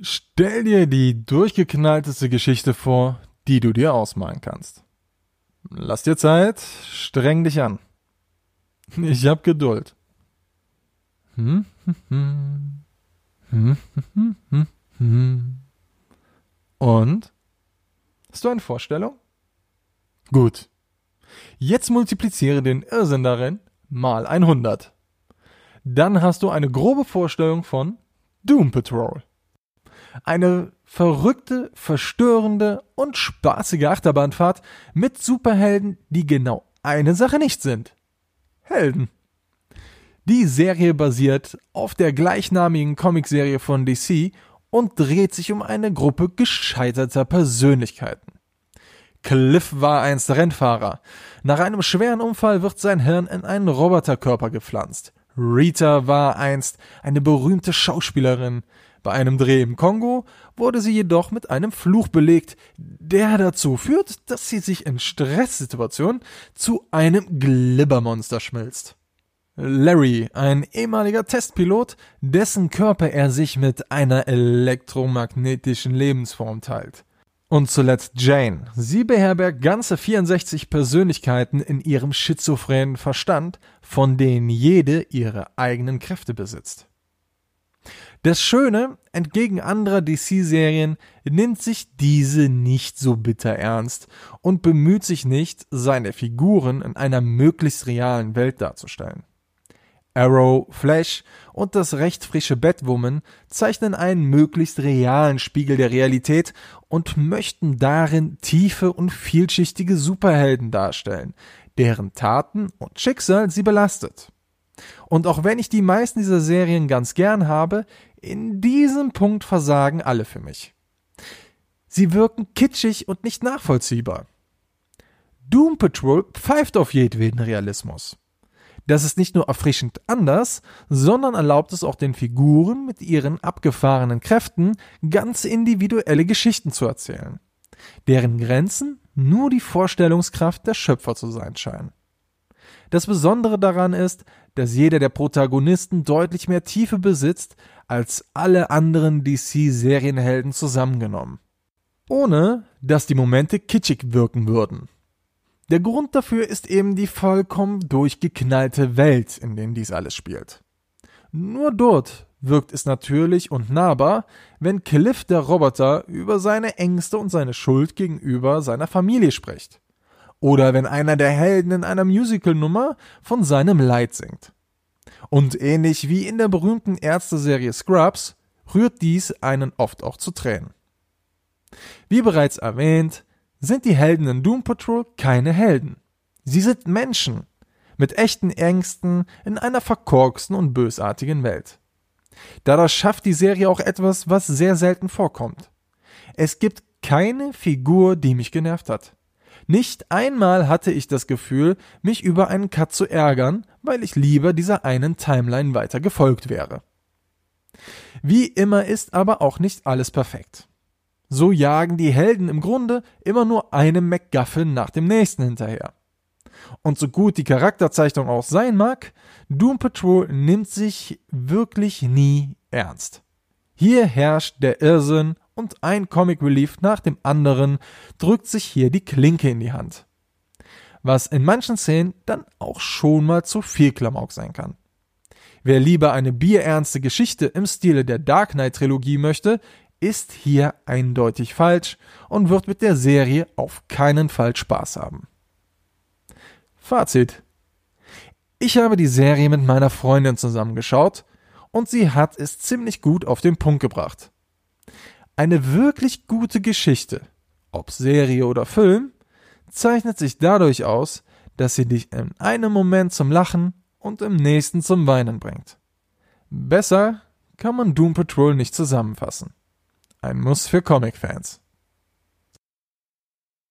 Stell dir die durchgeknallteste Geschichte vor, die du dir ausmalen kannst. Lass dir Zeit, streng dich an. Ich hab Geduld. Hm? Und? Hast du eine Vorstellung? Gut. Jetzt multipliziere den Irrsinn darin mal 100. Dann hast du eine grobe Vorstellung von Doom Patrol. Eine verrückte, verstörende und spaßige Achterbahnfahrt mit Superhelden, die genau eine Sache nicht sind. Helden. Die Serie basiert auf der gleichnamigen Comicserie von DC und dreht sich um eine Gruppe gescheiterter Persönlichkeiten. Cliff war einst Rennfahrer. Nach einem schweren Unfall wird sein Hirn in einen Roboterkörper gepflanzt. Rita war einst eine berühmte Schauspielerin. Bei einem Dreh im Kongo wurde sie jedoch mit einem Fluch belegt, der dazu führt, dass sie sich in Stresssituationen zu einem Glibbermonster schmilzt. Larry, ein ehemaliger Testpilot, dessen Körper er sich mit einer elektromagnetischen Lebensform teilt. Und zuletzt Jane. Sie beherbergt ganze 64 Persönlichkeiten in ihrem schizophrenen Verstand, von denen jede ihre eigenen Kräfte besitzt. Das Schöne, entgegen anderer DC-Serien, nimmt sich diese nicht so bitter ernst und bemüht sich nicht, seine Figuren in einer möglichst realen Welt darzustellen. Arrow, Flash und das recht frische Batwoman zeichnen einen möglichst realen Spiegel der Realität und möchten darin tiefe und vielschichtige Superhelden darstellen, deren Taten und Schicksal sie belastet. Und auch wenn ich die meisten dieser Serien ganz gern habe, in diesem Punkt versagen alle für mich. Sie wirken kitschig und nicht nachvollziehbar. Doom Patrol pfeift auf jedweden Realismus. Das ist nicht nur erfrischend anders, sondern erlaubt es auch den Figuren mit ihren abgefahrenen Kräften ganz individuelle Geschichten zu erzählen, deren Grenzen nur die Vorstellungskraft der Schöpfer zu sein scheinen. Das Besondere daran ist, dass jeder der Protagonisten deutlich mehr Tiefe besitzt als alle anderen DC-Serienhelden zusammengenommen. Ohne dass die Momente kitschig wirken würden. Der Grund dafür ist eben die vollkommen durchgeknallte Welt, in der dies alles spielt. Nur dort wirkt es natürlich und nahbar, wenn Cliff der Roboter über seine Ängste und seine Schuld gegenüber seiner Familie spricht. Oder wenn einer der Helden in einer Musicalnummer von seinem Leid singt. Und ähnlich wie in der berühmten Ärzte-Serie Scrubs rührt dies einen oft auch zu Tränen. Wie bereits erwähnt, sind die Helden in Doom Patrol keine Helden. Sie sind Menschen mit echten Ängsten in einer verkorksten und bösartigen Welt. Dadurch schafft die Serie auch etwas, was sehr selten vorkommt. Es gibt keine Figur, die mich genervt hat. Nicht einmal hatte ich das Gefühl, mich über einen Cut zu ärgern, weil ich lieber dieser einen Timeline weiter gefolgt wäre. Wie immer ist aber auch nicht alles perfekt. So jagen die Helden im Grunde immer nur einem MacGuffin nach dem nächsten hinterher. Und so gut die Charakterzeichnung auch sein mag, Doom Patrol nimmt sich wirklich nie ernst. Hier herrscht der Irrsinn und ein Comic Relief nach dem anderen drückt sich hier die Klinke in die Hand. Was in manchen Szenen dann auch schon mal zu viel Klamauk sein kann. Wer lieber eine bierernste Geschichte im Stile der Dark Knight Trilogie möchte, ist hier eindeutig falsch und wird mit der Serie auf keinen Fall Spaß haben. Fazit. Ich habe die Serie mit meiner Freundin zusammengeschaut und sie hat es ziemlich gut auf den Punkt gebracht. Eine wirklich gute Geschichte, ob Serie oder Film, zeichnet sich dadurch aus, dass sie dich in einem Moment zum Lachen und im nächsten zum Weinen bringt. Besser kann man Doom Patrol nicht zusammenfassen. Ein Muss für Comic-Fans.